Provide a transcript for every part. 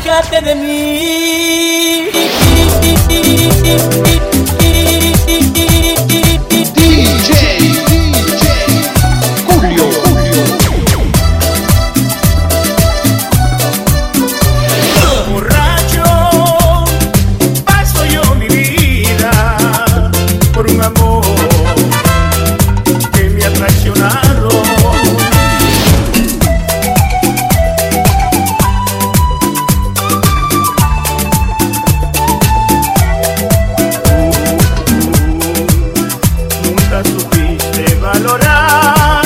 aléjate de mí. valorar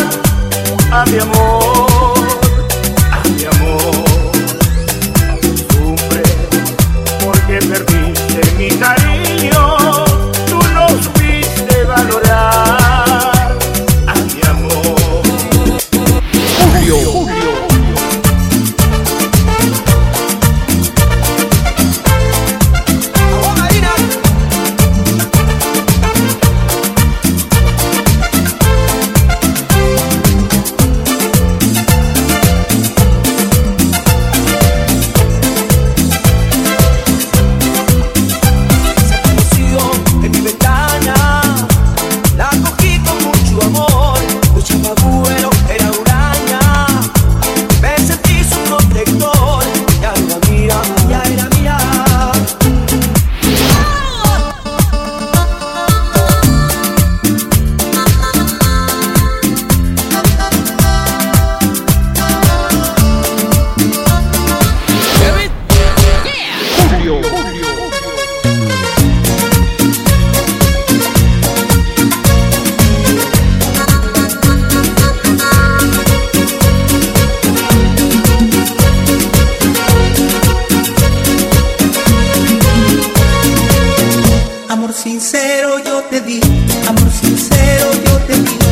a mi amor. sincero yo te di, amor sincero yo te di.